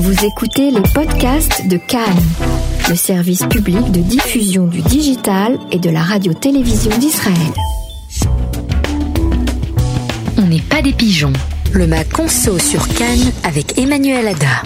Vous écoutez les podcasts de Cannes, le service public de diffusion du digital et de la radio-télévision d'Israël. On n'est pas des pigeons. Le Mac Conso sur Cannes avec Emmanuel Ada.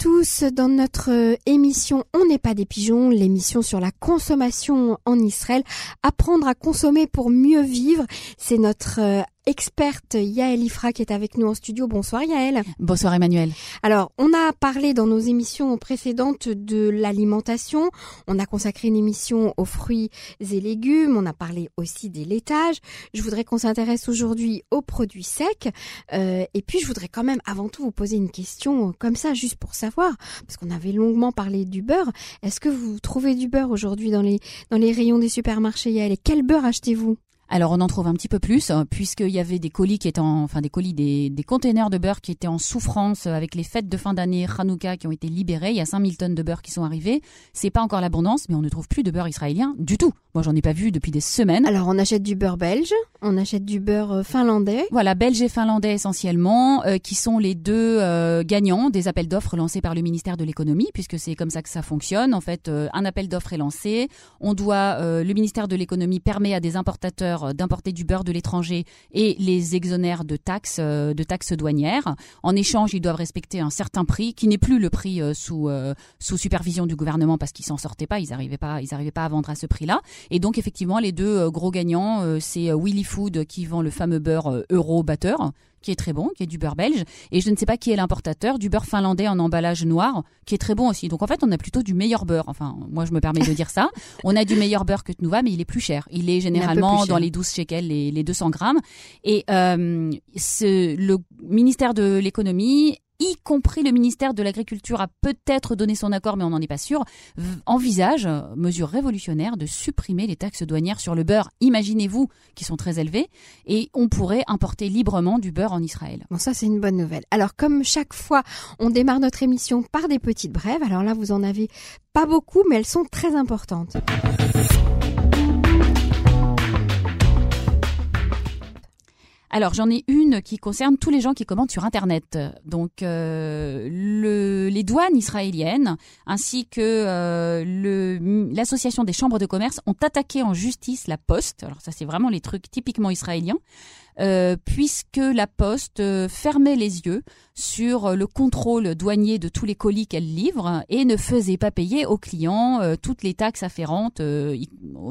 Tous dans notre euh, émission On n'est pas des pigeons, l'émission sur la consommation en Israël. Apprendre à consommer pour mieux vivre, c'est notre euh, experte Yaël Ifra qui est avec nous en studio. Bonsoir Yaël. Bonsoir Emmanuel. Alors, on a parlé dans nos émissions précédentes de l'alimentation. On a consacré une émission aux fruits et légumes. On a parlé aussi des laitages. Je voudrais qu'on s'intéresse aujourd'hui aux produits secs. Euh, et puis, je voudrais quand même avant tout vous poser une question comme ça, juste pour savoir, parce qu'on avait longuement parlé du beurre. Est-ce que vous trouvez du beurre aujourd'hui dans les, rayons des supermarchés Et quel beurre achetez-vous? Alors on en trouve un petit peu plus hein, puisqu'il y avait des colis qui étaient en, enfin des colis des, des containers de beurre qui étaient en souffrance avec les fêtes de fin d'année Hanouka qui ont été libérées. Il y a 5000 tonnes de beurre qui sont arrivées. C'est pas encore l'abondance, mais on ne trouve plus de beurre israélien du tout. Moi j'en ai pas vu depuis des semaines. Alors on achète du beurre belge, on achète du beurre euh, finlandais. Voilà, belge et finlandais essentiellement, euh, qui sont les deux euh, gagnants des appels d'offres lancés par le ministère de l'économie, puisque c'est comme ça que ça fonctionne. En fait, un appel d'offres est lancé, on doit, le ministère de l'économie permet à des importateurs d'importer du beurre de l'étranger et les exonère de taxes, euh, de taxes douanières. En échange, ils doivent respecter un certain prix qui n'est plus le prix euh, sous euh, sous supervision du gouvernement parce qu'ils s'en sortaient pas, ils n'arrivaient pas, ils pas à vendre à ce prix-là. Et donc effectivement, les deux gros gagnants, c'est Willy Food qui vend le fameux beurre Euro batteur qui est très bon, qui est du beurre belge, et je ne sais pas qui est l'importateur du beurre finlandais en emballage noir, qui est très bon aussi. Donc en fait, on a plutôt du meilleur beurre. Enfin, moi je me permets de dire ça. On a du meilleur beurre que Tnuva, mais il est plus cher. Il est généralement dans les 12 shekels, les, les 200 grammes. Et euh, ce, le ministère de l'économie y compris le ministère de l'Agriculture a peut-être donné son accord, mais on n'en est pas sûr, envisage, euh, mesure révolutionnaire, de supprimer les taxes douanières sur le beurre, imaginez-vous, qui sont très élevées, et on pourrait importer librement du beurre en Israël. Bon, ça c'est une bonne nouvelle. Alors comme chaque fois, on démarre notre émission par des petites brèves, alors là vous en avez pas beaucoup, mais elles sont très importantes. Alors j'en ai une qui concerne tous les gens qui commandent sur Internet. Donc euh, le, les douanes israéliennes ainsi que euh, l'association des chambres de commerce ont attaqué en justice la Poste. Alors ça c'est vraiment les trucs typiquement israéliens euh, puisque la Poste euh, fermait les yeux sur le contrôle douanier de tous les colis qu'elle livre et ne faisait pas payer aux clients euh, toutes les taxes afférentes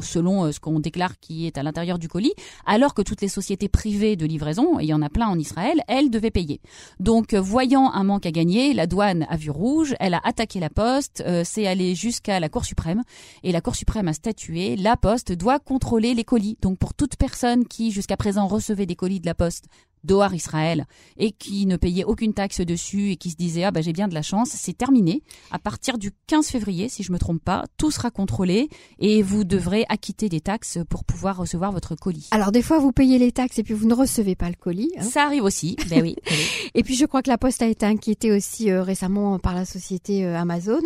selon ce qu'on déclare qui est à l'intérieur du colis, alors que toutes les sociétés privées de livraison, il y en a plein en Israël, elles devaient payer. Donc, voyant un manque à gagner, la douane a vu rouge, elle a attaqué la Poste, c'est allé jusqu'à la Cour suprême, et la Cour suprême a statué, la Poste doit contrôler les colis. Donc, pour toute personne qui jusqu'à présent recevait des colis de la Poste d'Oar Israël et qui ne payait aucune taxe dessus et qui se disait ah bah j'ai bien de la chance, c'est terminé. À partir du 15 février, si je me trompe pas, tout sera contrôlé et vous devrez acquitter des taxes pour pouvoir recevoir votre colis. Alors des fois vous payez les taxes et puis vous ne recevez pas le colis. Hein. Ça arrive aussi, ben oui. et puis je crois que la Poste a été inquiétée aussi euh, récemment par la société euh, Amazon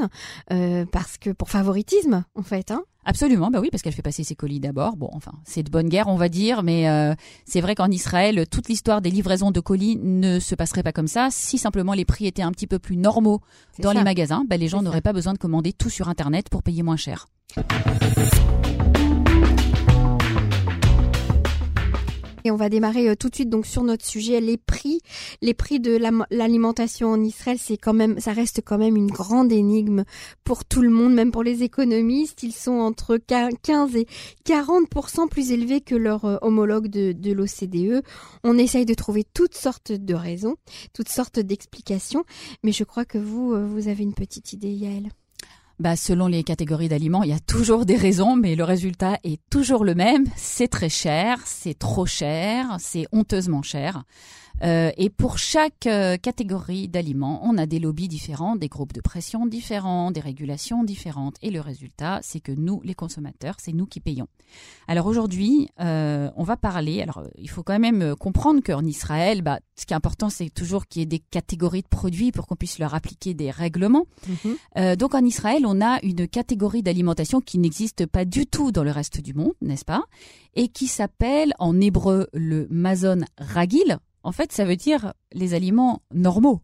euh, parce que pour favoritisme en fait. Hein. Absolument, bah oui, parce qu'elle fait passer ses colis d'abord. Bon, enfin, c'est de bonne guerre, on va dire, mais euh, c'est vrai qu'en Israël, toute l'histoire des livraisons de colis ne se passerait pas comme ça. Si simplement les prix étaient un petit peu plus normaux dans les magasins, bah, les gens n'auraient pas besoin de commander tout sur Internet pour payer moins cher. Et on va démarrer euh, tout de suite donc sur notre sujet les prix, les prix de l'alimentation en Israël, c'est quand même ça reste quand même une grande énigme pour tout le monde, même pour les économistes, ils sont entre 15 et 40% plus élevés que leurs euh, homologues de, de l'OCDE. On essaye de trouver toutes sortes de raisons, toutes sortes d'explications, mais je crois que vous euh, vous avez une petite idée Yael bah, selon les catégories d'aliments, il y a toujours des raisons, mais le résultat est toujours le même. C'est très cher, c'est trop cher, c'est honteusement cher. Euh, et pour chaque euh, catégorie d'aliments, on a des lobbies différents, des groupes de pression différents, des régulations différentes. Et le résultat, c'est que nous, les consommateurs, c'est nous qui payons. Alors aujourd'hui, euh, on va parler. Alors, il faut quand même comprendre qu'en Israël, bah, ce qui est important, c'est toujours qu'il y ait des catégories de produits pour qu'on puisse leur appliquer des règlements. Mhm. donc en Israël, on a une catégorie d'alimentation qui n'existe pas du tout dans le reste du monde, n'est-ce pas? Et qui s'appelle en hébreu le mazon ragil en fait, ça veut dire les aliments normaux.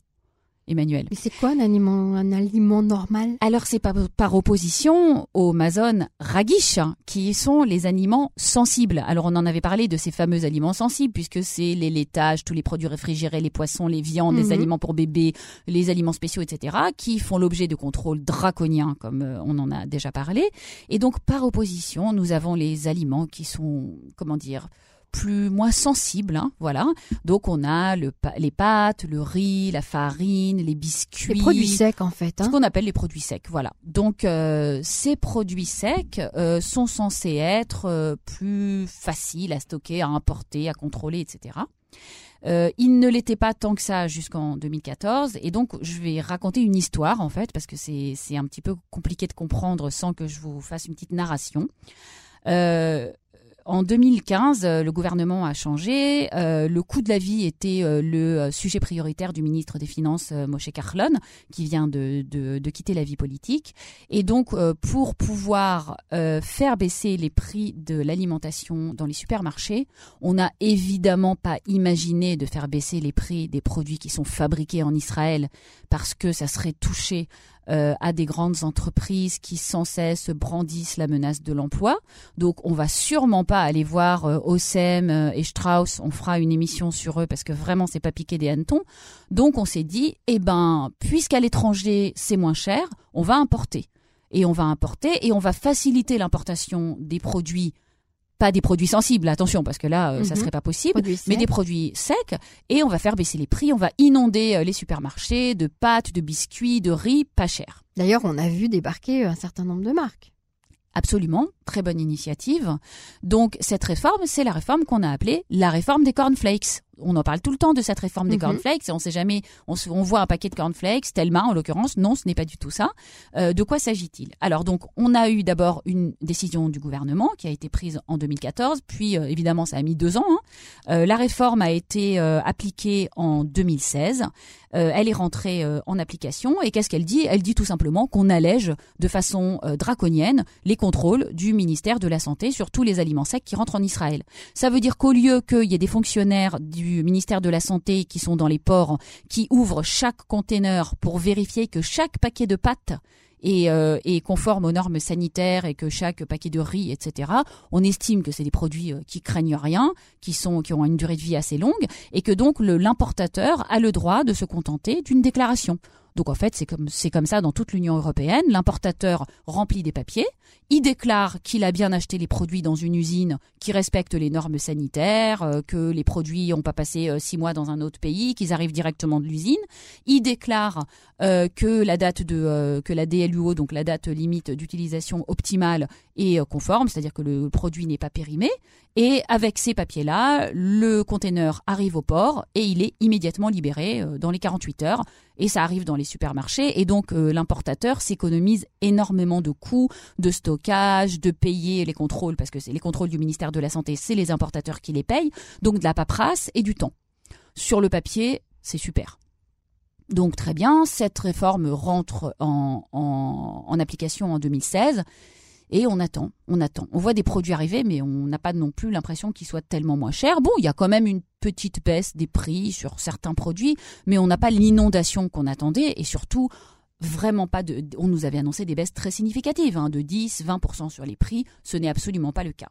Emmanuel. Mais c'est quoi un aliment, un aliment normal? Alors c'est par, par, opposition aux Mazon ragish, qui sont les aliments sensibles. Alors on en avait parlé de ces fameux aliments sensibles, puisque c'est les laitages, tous les produits réfrigérés, les poissons, les viandes, les mhm. aliments pour bébés, les aliments spéciaux, etc., qui font l'objet de contrôles draconiens, comme euh, on en a déjà parlé. Et donc par opposition, nous avons les aliments qui sont, comment dire, plus moins sensible, hein, voilà. Donc on a le, les pâtes, le riz, la farine, les biscuits. Les produits secs en fait. Hein. Ce qu'on appelle les produits secs, voilà. Donc euh, ces produits secs euh, sont censés être euh, plus faciles à stocker, à importer, à contrôler, etc. Euh, il ne l'était pas tant que ça jusqu'en 2014. Et donc, je vais raconter une histoire, en fait, parce que c'est un petit peu compliqué de comprendre sans que je vous fasse une petite narration. Euh, en 2015, euh, le gouvernement a changé. Euh, le coût de la vie était euh, le sujet prioritaire du ministre des Finances, Moshe Carlon, qui vient de, quitter la vie politique. Et donc, pour pouvoir faire baisser les prix de l'alimentation dans les supermarchés, on n'a évidemment pas imaginé de faire baisser les prix des produits qui sont fabriqués en Israël parce que ça serait touché euh, à des grandes entreprises qui sans cesse brandissent la menace de l'emploi. Donc on va sûrement pas aller voir euh, Osem euh, et Strauss, on fera une émission sur eux parce que vraiment c'est pas piqué des hannetons. Donc on s'est dit eh ben puisqu'à l'étranger c'est moins cher, on va importer. Et on va importer et on va faciliter l'importation des produits pas des produits sensibles, attention, parce que là, euh, ça mhm. serait pas possible, mais des produits secs, et on va faire baisser les prix, on va inonder euh, les supermarchés de pâtes, de biscuits, de riz, pas cher. D'ailleurs, on a vu débarquer un certain nombre de marques. Absolument, très bonne initiative. Donc cette réforme, c'est la réforme qu'on a appelée la réforme des cornflakes on en parle tout le temps de cette réforme des mhm. cornflakes et on sait jamais, on, voit un paquet de cornflakes, Telma en l'occurrence, non, ce n'est pas du tout ça. Euh, de quoi s'agit-il? Alors donc, on a eu d'abord une décision du gouvernement qui a été prise en 2014, puis euh, évidemment ça a mis deux ans. Hein. Euh, la réforme a été appliquée en 2016. elle est rentrée en application et qu'est-ce qu'elle dit? Elle dit tout simplement qu'on allège de façon draconienne les contrôles du ministère de la Santé sur tous les aliments secs qui rentrent en Israël. Ça veut dire qu'au lieu qu'il y ait des fonctionnaires du ministère de la Santé qui sont dans les ports, qui ouvrent chaque conteneur pour vérifier que chaque paquet de pâtes est, euh, conforme aux normes sanitaires et que chaque paquet de riz, etc. On estime que c'est des produits euh, qui craignent rien, qui qui ont une durée de vie assez longue et que donc l'importateur a le droit de se contenter d'une déclaration. Donc en fait, c'est comme, c'est comme ça dans toute l'Union européenne. L'importateur remplit des papiers, il déclare qu'il a bien acheté les produits dans une usine qui respecte les normes sanitaires, euh, que les produits n'ont pas passé euh, six mois dans un autre pays, qu'ils arrivent directement de l'usine. Il déclare euh, que la date de que la DLUO, donc la date limite d'utilisation optimale, est conforme, c'est-à-dire que le produit n'est pas périmé. Et avec ces papiers-là, le conteneur arrive au port et il est immédiatement libéré dans les 48 heures et ça arrive dans les supermarchés et donc euh, l'importateur s'économise énormément de coûts de stockage, de payer les contrôles parce que c'est les contrôles du ministère de la santé, c'est les importateurs qui les payent, donc de la paperasse et du temps. Sur le papier, c'est super. Donc très bien, cette réforme rentre en, en, en application en 2016 et on attend, on attend. On voit des produits arriver, mais on n'a pas non plus l'impression qu'ils soient tellement moins chers. Bon, il y a quand même une petite baisse des prix sur certains produits, mais on n'a pas l'inondation qu'on attendait et surtout vraiment pas de. On nous avait annoncé des baisses très significatives, hein, de 10, 20% sur les prix. Ce n'est absolument pas le cas.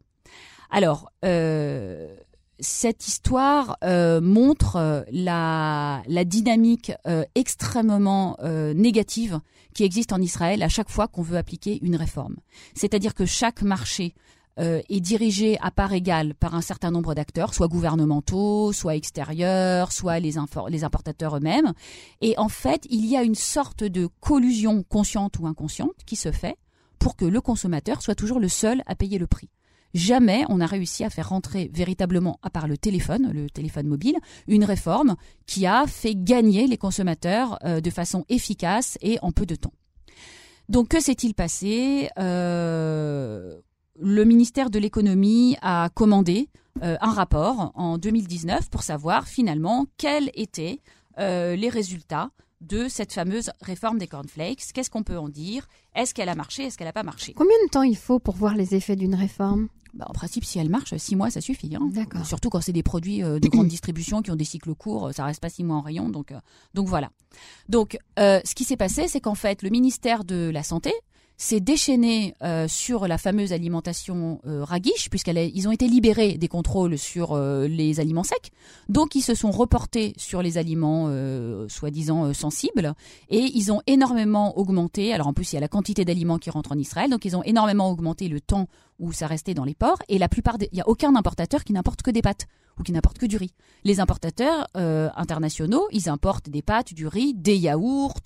Alors, euh, cette histoire euh, montre euh, la, dynamique euh, extrêmement négative qui existe en Israël à chaque fois qu'on veut appliquer une réforme. C'est-à-dire que chaque marché est dirigé à part égale par un certain nombre d'acteurs, soit gouvernementaux, soit extérieurs, soit les, les importateurs eux-mêmes. Et en fait, il y a une sorte de collusion consciente ou inconsciente qui se fait pour que le consommateur soit toujours le seul à payer le prix. Jamais on a réussi à faire rentrer véritablement, à part le téléphone, le téléphone mobile, une réforme qui a fait gagner les consommateurs euh, de façon efficace et en peu de temps. Donc que s'est-il passé? Euh, Le ministère de l'économie a commandé euh, un rapport en 2019 pour savoir finalement quels étaient les résultats de cette fameuse réforme des cornflakes. Qu'est-ce qu'on peut en dire? Est-ce qu'elle a marché? Est-ce qu'elle n'a pas marché? Combien de temps il faut pour voir les effets d'une réforme? Bah, en principe, si elle marche, six mois, ça suffit. Hein. D'accord. Surtout quand c'est des produits euh, de grande distribution qui ont des cycles courts, ça reste pas six mois en rayon. Donc, euh, donc voilà. Donc, euh, ce qui s'est passé, c'est qu'en fait, le ministère de la Santé s'est déchaîné euh, sur la fameuse alimentation euh, raguiche, puisqu'ils ont été libérés des contrôles sur euh, les aliments secs. Donc, ils se sont reportés sur les aliments euh, soi-disant sensibles et ils ont énormément augmenté. Alors, en plus, il y a la quantité d'aliments qui rentrent en Israël, donc ils ont énormément augmenté le temps où ça restait dans les ports. Et la plupart, il n'y a aucun importateur qui n'importe que des pâtes ou qui n'importent que du riz. Les importateurs euh, internationaux, ils importent des pâtes, du riz, des yaourts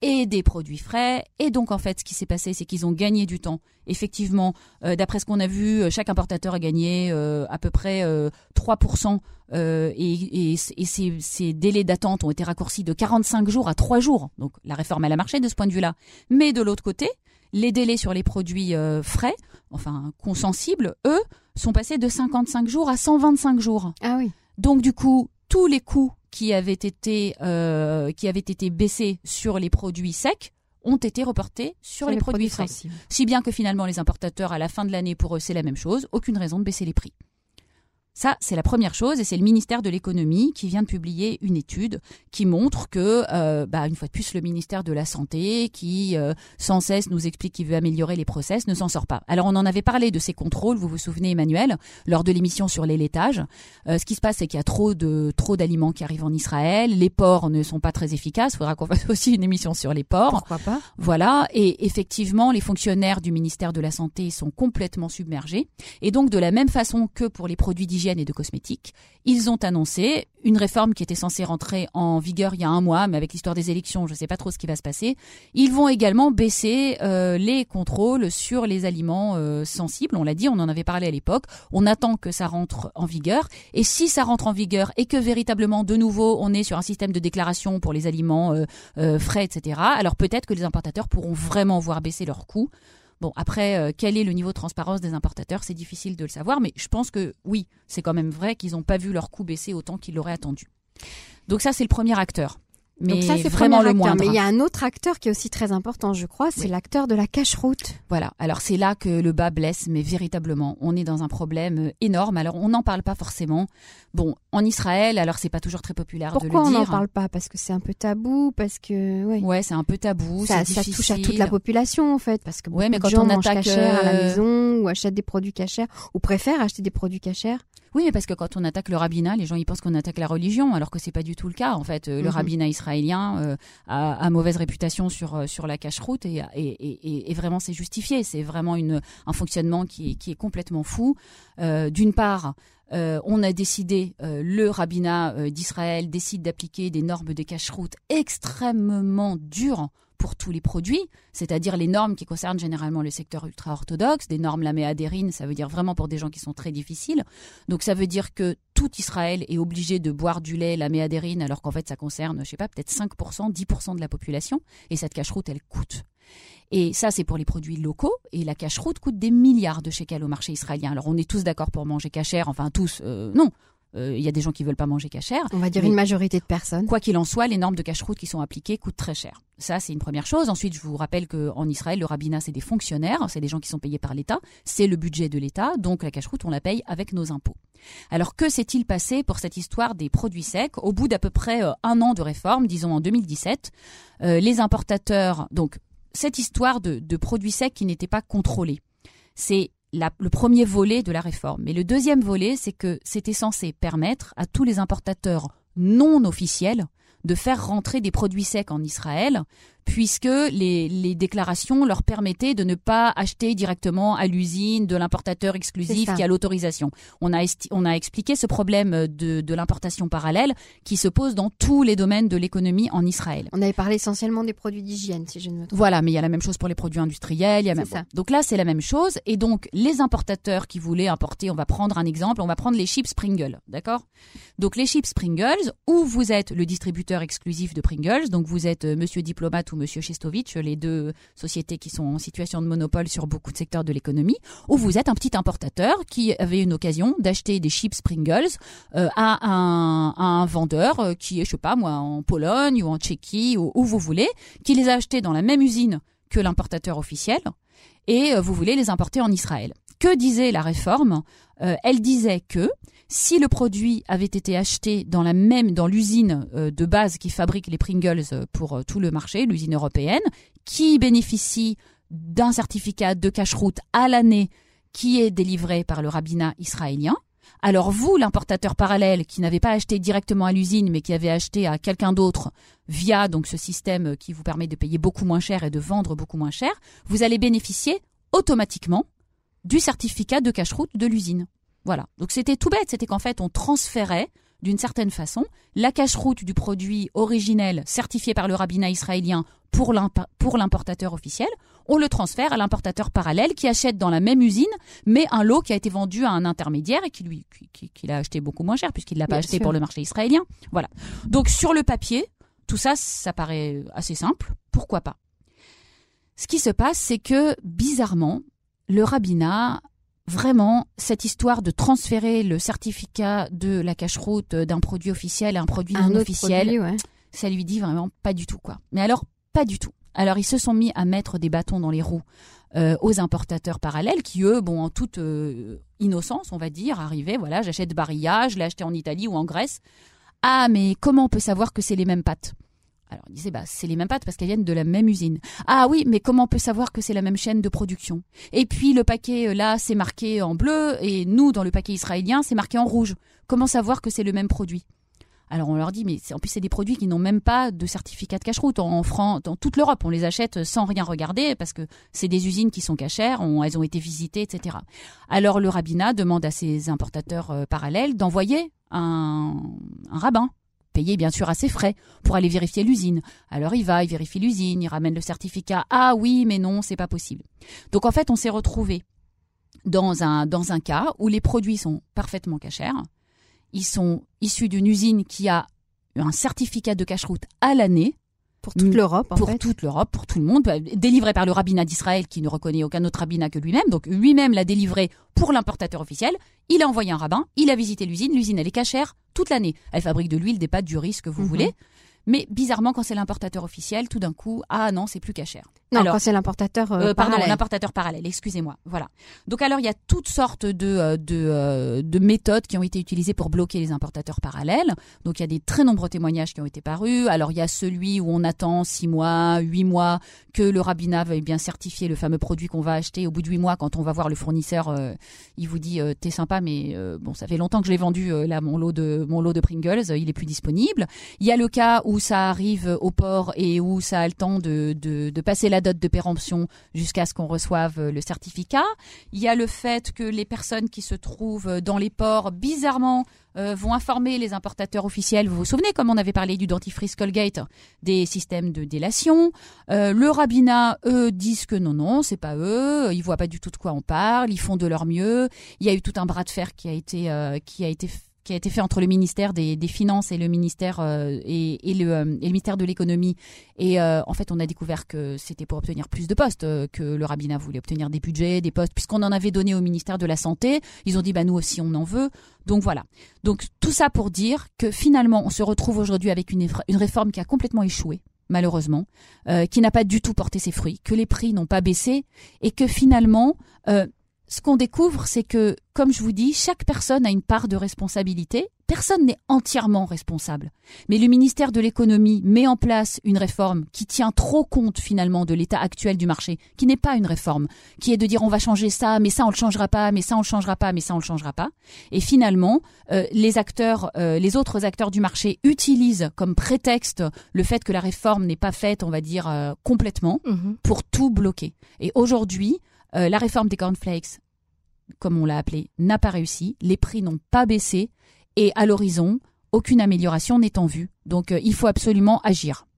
et des produits frais. Et donc, en fait, ce qui s'est passé, c'est qu'ils ont gagné du temps. Effectivement, euh, d'après ce qu'on a vu, euh, chaque importateur a gagné à peu près 3%. et, et, ces, ces, délais d'attente ont été raccourcis de 45 jours à 3 jours. Donc, la réforme, elle a marché de ce point de vue-là. Mais de l'autre côté, les délais sur les produits frais, enfin consensibles, eux, sont passés de 55 jours à 125 jours. Ah oui. Donc du coup, tous les coûts qui avaient été euh, qui avaient été baissés sur les produits secs ont été reportés sur, les, produits, frais. Si bien que finalement les importateurs à la fin de l'année pour eux c'est la même chose, aucune raison de baisser les prix. Ça, c'est la première chose, et c'est le ministère de l'économie qui vient de publier une étude qui montre que, euh, bah, une fois de plus, le ministère de la santé, qui euh, sans cesse nous explique qu'il veut améliorer les process, ne s'en sort pas. Alors, on en avait parlé de ces contrôles, vous vous souvenez, Emmanuel, lors de l'émission sur les laitages. Euh, ce qui se passe, c'est qu'il y a trop de trop d'aliments qui arrivent en Israël. Les ports ne sont pas très efficaces. Il faudra qu'on fasse aussi une émission sur les ports. Pourquoi pas? Voilà. Et effectivement, les fonctionnaires du ministère de la santé sont complètement submergés. Et donc, de la même façon que pour les produits et de cosmétiques. Ils ont annoncé une réforme qui était censée rentrer en vigueur il y a un mois, mais avec l'histoire des élections, je ne sais pas trop ce qui va se passer. Ils vont également baisser euh, les contrôles sur les aliments euh, sensibles. On l'a dit, on en avait parlé à l'époque. On attend que ça rentre en vigueur. Et si ça rentre en vigueur et que véritablement, de nouveau, on est sur un système de déclaration pour les aliments euh, frais, etc., alors peut-être que les importateurs pourront vraiment voir baisser leurs coûts. Bon, après, euh, quel est le niveau de transparence des importateurs? C'est difficile de le savoir, mais je pense que oui, c'est quand même vrai qu'ils n'ont pas vu leur coût baisser autant qu'ils l'auraient attendu. Donc ça, c'est le premier acteur. Mais Donc ça, c'est vraiment le moindre. Mais il y a un autre acteur qui est aussi très important, je crois, c'est l'acteur de la cache-route. Voilà. Alors c'est là que le bas blesse, mais véritablement, on est dans un problème euh, énorme. Alors on n'en parle pas forcément. Bon, en Israël, alors c'est pas toujours très populaire de le dire. Pourquoi on n'en parle pas? Parce que c'est un peu tabou, parce que ouais. Ouais, c'est un peu tabou. Ça, ça touche à toute la population en fait, parce que ouais, mais quand gens on mangent attaque à la euh, maison ou achètent des produits cachers ou préfèrent acheter des produits cachers. Oui, mais parce que quand on attaque le rabbinat, les gens ils pensent qu'on attaque la religion, alors que c'est pas du tout le cas. En fait, euh, le mhm. rabbinat israélien euh, a, mauvaise réputation sur euh, la cache-route et, et, vraiment c'est justifié. C'est vraiment un fonctionnement qui est, complètement fou. D'une part. on a décidé, le rabbinat d'Israël décide d'appliquer des normes de cache-route extrêmement dures pour tous les produits, c'est-à-dire les normes qui concernent généralement le secteur ultra-orthodoxe, des normes laméadérines, ça veut dire vraiment pour des gens qui sont très difficiles. Donc ça veut dire que tout Israël est obligé de boire du lait laméadérine alors qu'en fait ça concerne, je sais pas, peut-être 5%, 10% de la population et cette cache-route elle coûte. Et ça, c'est pour les produits locaux. Et la cache-route coûte des milliards de shekels au marché israélien. Alors, on est tous d'accord pour manger cachère. Enfin, tous, euh, non. Euh, il y a des gens qui veulent pas manger cachère. On va dire une majorité de personnes. Quoi qu'il en soit, les normes de cache-route qui sont appliquées coûtent très cher. Ça, c'est une première chose. Ensuite, je vous rappelle qu'en Israël, le rabbinat, c'est des fonctionnaires, c'est des gens qui sont payés par l'État, c'est le budget de l'État, donc la cache-route, on la paye avec nos impôts. Alors, que s'est-il passé pour cette histoire des produits secs Au bout d'à peu près euh, un an de réforme, disons en 2017, euh, les importateurs, donc cette histoire de, de produits secs qui n'étaient pas contrôlés, c'est le premier volet de la réforme. Mais le deuxième volet, c'est que c'était censé permettre à tous les importateurs non officiels de faire rentrer des produits secs en Israël, puisque les, les déclarations leur permettaient de ne pas acheter directement à l'usine de l'importateur exclusif qui a l'autorisation. On a, on a expliqué ce problème de, de l'importation parallèle qui se pose dans tous les domaines de l'économie en Israël. On avait parlé essentiellement des produits d'hygiène, si je ne me trompe. Voilà, mais il y a la même chose pour les produits industriels. Il y a même... Donc là, c'est la même chose. Et donc, les importateurs qui voulaient importer, on va prendre un exemple, on va prendre les chips Pringles, d'accord? Donc les chips Pringles, où vous êtes le distributeur exclusif de Pringles, donc vous êtes euh, Monsieur Diplomate ou Monsieur Chestovitch, les deux sociétés qui sont en situation de monopole sur beaucoup de secteurs de l'économie, ou vous êtes un petit importateur qui avait une occasion d'acheter des chips Pringles euh, à, un, vendeur euh, qui est, je sais pas moi, en Pologne ou en Tchéquie ou où vous voulez, qui les a achetés dans la même usine que l'importateur officiel, et vous voulez les importer en Israël. Que disait la réforme? Elle disait que si le produit avait été acheté dans la même dans l'usine euh, de base qui fabrique les Pringles euh, pour euh, tout le marché, l'usine européenne, qui bénéficie d'un certificat de cache-route à l'année qui est délivré par le rabbinat israélien, alors vous, l'importateur parallèle qui n'avait pas acheté directement à l'usine, mais qui avait acheté à quelqu'un d'autre via donc ce système qui vous permet de payer beaucoup moins cher et de vendre beaucoup moins cher, vous allez bénéficier automatiquement du certificat de cache-route de l'usine. Voilà. Donc c'était tout bête, c'était qu'en fait on transférait d'une certaine façon la cache-route du produit originel certifié par le rabbinat israélien pour l'importateur officiel, on le transfère à l'importateur parallèle qui achète dans la même usine, mais un lot qui a été vendu à un intermédiaire et qui lui qui, l'a acheté beaucoup moins cher puisqu'il l'a pas acheté pour le marché israélien. Voilà. Donc sur le papier, tout ça, ça paraît assez simple. Pourquoi pas? Ce qui se passe, c'est que bizarrement, le rabbinat vraiment cette histoire de transférer le certificat de la cache-route d'un produit officiel à un produit non officiel, ça lui dit vraiment pas du tout quoi. Mais alors pas du tout. Alors ils se sont mis à mettre des bâtons dans les roues euh, aux importateurs parallèles qui eux, bon en toute euh, innocence on va dire, arrivaient, voilà, j'achète Barilla, je l'ai acheté en Italie ou en Grèce. Ah mais comment on peut savoir que c'est les mêmes pâtes alors il disait bah c'est les mêmes pâtes parce qu'elles viennent de la même usine. Ah oui, mais comment on peut savoir que c'est la même chaîne de production? Et puis le paquet euh, là c'est marqué en bleu et nous dans le paquet israélien c'est marqué en rouge. Comment savoir que c'est le même produit? Alors on leur dit, mais en plus c'est des produits qui n'ont même pas de certificat de cache-route en France, dans toute l'Europe. On les achète sans rien regarder parce que c'est des usines qui sont cachères, elles ont été visitées, etc. Alors le rabbinat demande à ses importateurs euh, parallèles d'envoyer un rabbin payer bien sûr à ses frais pour aller vérifier l'usine. Alors il va, il vérifie l'usine, il ramène le certificat. Ah oui, mais non, c'est pas possible. Donc en fait, on s'est retrouvé dans un, dans un cas où les produits sont parfaitement cachers. Ils sont issus d'une usine qui a un certificat de cache-route à l'année pour toute l'Europe, en Pour toute l'Europe, pour tout le monde, bah, délivré par le rabbinat d'Israël qui ne reconnaît aucun autre rabbinat que lui-même. Donc lui-même l'a délivré pour l'importateur officiel. Il a envoyé un rabbin, il a visité l'usine. L'usine, elle est cachère toute l'année. Elle fabrique de l'huile, des pâtes, du riz, ce que vous mhm. voulez. Mais bizarrement, quand c'est l'importateur officiel, tout d'un coup, ah non, c'est plus cachère. Non, alors, quand c'est l'importateur euh, euh pardon, l'importateur parallèle. Excusez-moi. Voilà. Donc alors, il y a toutes sortes de euh, de, euh, de méthodes qui ont été utilisées pour bloquer les importateurs parallèles. Donc il y a des très nombreux témoignages qui ont été parus. Alors il y a celui où on attend six mois, huit mois que le rabbinat veuille bien certifier le fameux produit qu'on va acheter. Au bout de huit mois, quand on va voir le fournisseur, il vous dit t'es sympa, mais bon, ça fait longtemps que je l'ai vendu là mon lot de mon lot de Pringles, il est plus disponible. Il y a le cas où ça arrive au port et où ça a le temps de, de, de passer la date de péremption jusqu'à ce qu'on reçoive le certificat. Il y a le fait que les personnes qui se trouvent dans les ports, bizarrement, euh, vont informer les importateurs officiels. Vous vous souvenez, comme on avait parlé du dentifrice Colgate, des systèmes de délation. Euh, le rabbinat, eux, disent que non, non, c'est pas eux. Ils voient pas du tout de quoi on parle. Ils font de leur mieux. Il y a eu tout un bras de fer qui a été euh, qui a été qui a été fait entre le ministère des, Finances et le ministère euh, et, le, ministère de l'économie. Et euh, en fait, on a découvert que c'était pour obtenir plus de postes euh, que le rabbinat voulait obtenir des budgets, des postes, puisqu'on en avait donné au ministère de la santé. Ils ont dit bah nous aussi on en veut. Donc voilà. Donc tout ça pour dire que finalement on se retrouve aujourd'hui avec une, une réforme qui a complètement échoué malheureusement, qui n'a pas du tout porté ses fruits, que les prix n'ont pas baissé et que finalement ce qu'on découvre, c'est que, comme je vous dis, chaque personne a une part de responsabilité. Personne n'est entièrement responsable. Mais le ministère de l'économie met en place une réforme qui tient trop compte finalement de l'état actuel du marché, qui n'est pas une réforme, qui est de dire on va changer ça, mais ça on le changera pas, mais ça on le changera pas, mais ça on le changera pas. Et finalement, euh, les acteurs, euh, les autres acteurs du marché utilisent comme prétexte le fait que la réforme n'est pas faite, on va dire euh, complètement, Mhm. pour tout bloquer. Et aujourd'hui, euh, la réforme des cornflakes, comme on l'a appelé, n'a pas réussi. Les prix n'ont pas baissé. Et à l'horizon, aucune amélioration n'est en vue. Donc euh, il faut absolument agir.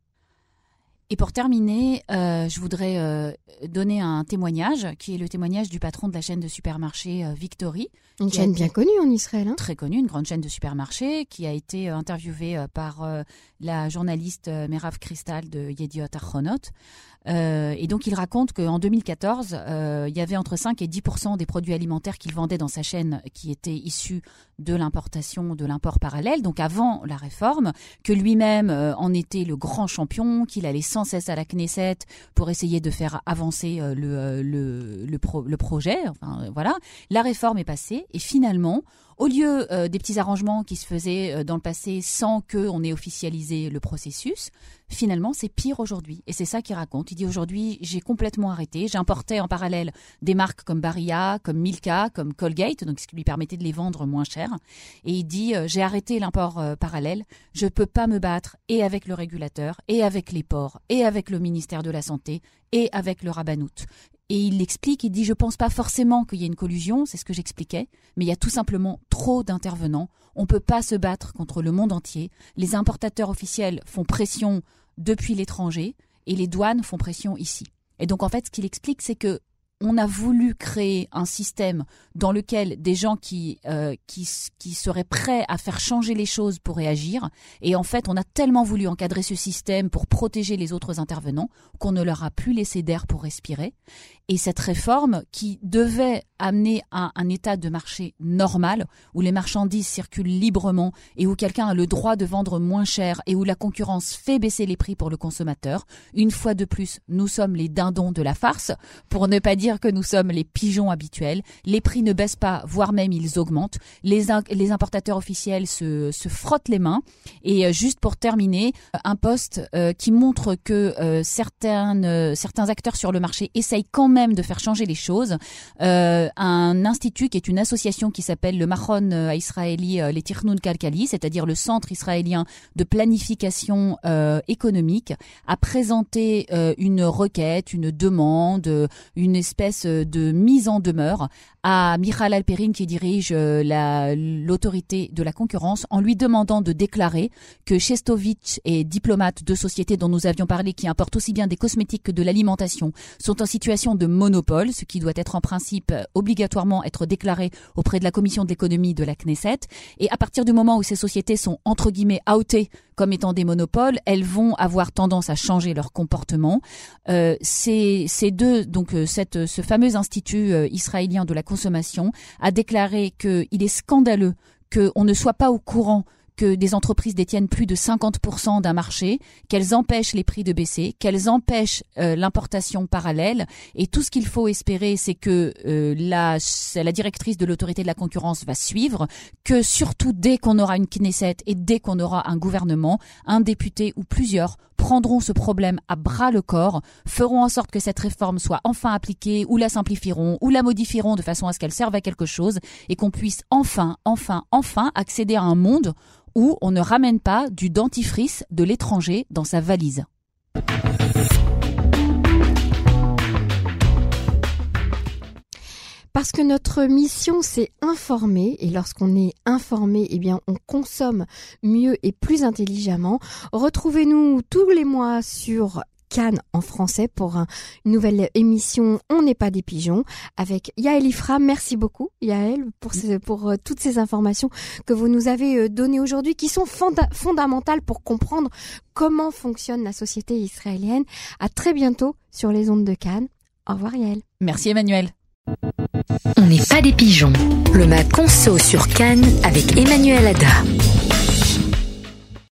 Et pour terminer, euh, je voudrais euh, donner un témoignage, qui est le témoignage du patron de la chaîne de supermarché euh, Victory, Une chaîne bien connue en Israël. Hein très connue, une grande chaîne de supermarchés, qui a été interviewée par la journaliste Merav Kristal de Yediot Achronot. Euh, et donc il raconte qu'en 2014, euh, il y avait entre 5 et 10 des produits alimentaires qu'il vendait dans sa chaîne qui étaient issus de l'importation, de l'import parallèle, donc avant la réforme, que lui-même euh, en était le grand champion, qu'il allait sans cesse à la Knesset pour essayer de faire avancer euh, le, le, le, pro- le projet. Enfin, voilà. La réforme est passée et finalement, au lieu euh, des petits arrangements qui se faisaient euh, dans le passé sans qu'on ait officialisé le processus, finalement, c'est pire aujourd'hui. Et c'est ça qu'il raconte. Il dit aujourd'hui, j'ai complètement arrêté. J'importais en parallèle des marques comme Barilla, comme Milka, comme Colgate, donc ce qui lui permettait de les vendre moins cher. Et il dit, euh, j'ai arrêté l'import parallèle. Je peux pas me battre et avec le régulateur, et avec les ports, et avec le ministère de la Santé, et avec le Rabbanout. Et il l'explique, il dit, je pense pas forcément qu'il y ait une collusion, c'est ce que j'expliquais, mais il y a tout simplement trop d'intervenants. On peut pas se battre contre le monde entier. Les importateurs officiels font pression depuis l'étranger et les douanes font pression ici. Et donc en fait, ce qu'il explique, c'est que on a voulu créer un système dans lequel des gens qui, euh, qui, qui seraient prêts à faire changer les choses pour réagir, et en fait, on a tellement voulu encadrer ce système pour protéger les autres intervenants qu'on ne leur a plus laissé d'air pour respirer. Et cette réforme, qui devait amener à un état de marché normal, où les marchandises circulent librement et où quelqu'un a le droit de vendre moins cher et où la concurrence fait baisser les prix pour le consommateur, une fois de plus, nous sommes les dindons de la farce, pour ne pas dire que nous sommes les pigeons habituels. Les prix ne baissent pas, voire même ils augmentent. Les, les importateurs officiels se, se frottent les mains. Et euh, juste pour terminer, un poste euh, qui montre que euh, euh, certains acteurs sur le marché essayent quand même de faire changer les choses. Un institut qui est une association qui s'appelle le Mahon euh, israéli euh, les Kalkali, c'est-à-dire le Centre israélien de planification euh, économique, a présenté une requête, une demande, une espèce de mise en demeure à Michal Alperin qui dirige la- l'autorité de la concurrence en lui demandant de déclarer que Shestovich et diplomate de sociétés dont nous avions parlé qui importent aussi bien des cosmétiques que de l'alimentation sont en situation de monopole, ce qui doit être en principe obligatoirement être déclaré auprès de la commission de l'économie de la Knesset. Et à partir du moment où ces sociétés sont entre guillemets outées comme étant des monopoles, elles vont avoir tendance à changer leur comportement. Euh, ces, deux, donc euh, cette, ce fameux institut euh, israélien de la consommation a déclaré qu'il est scandaleux qu'on ne soit pas au courant que des entreprises détiennent plus de 50% d'un marché, qu'elles empêchent les prix de baisser, qu'elles empêchent euh, l'importation parallèle. Et tout ce qu'il faut espérer, c'est que euh, la, la directrice de l'autorité de la concurrence va suivre, que surtout dès qu'on aura une Knesset et dès qu'on aura un gouvernement, un député ou plusieurs prendront ce problème à bras le corps, feront en sorte que cette réforme soit enfin appliquée, ou la simplifieront, ou la modifieront de façon à ce qu'elle serve à quelque chose, et qu'on puisse enfin, enfin, enfin accéder à un monde où on ne ramène pas du dentifrice de l'étranger dans sa valise. Parce que notre mission, c'est informer, et lorsqu'on est informé, eh on consomme mieux et plus intelligemment. Retrouvez-nous tous les mois sur Cannes en français pour un- une nouvelle émission On n'est pas des pigeons avec Yael Ifra. Merci beaucoup Yael pour, ce- pour euh, toutes ces informations que vous nous avez euh, données aujourd'hui qui sont fonda- fondamentales pour comprendre comment fonctionne la société israélienne. À très bientôt sur les ondes de Cannes. Au revoir Yael. Merci Emmanuel. On n'est pas des pigeons. Le Mac Conso sur Cannes avec Emmanuel Ada.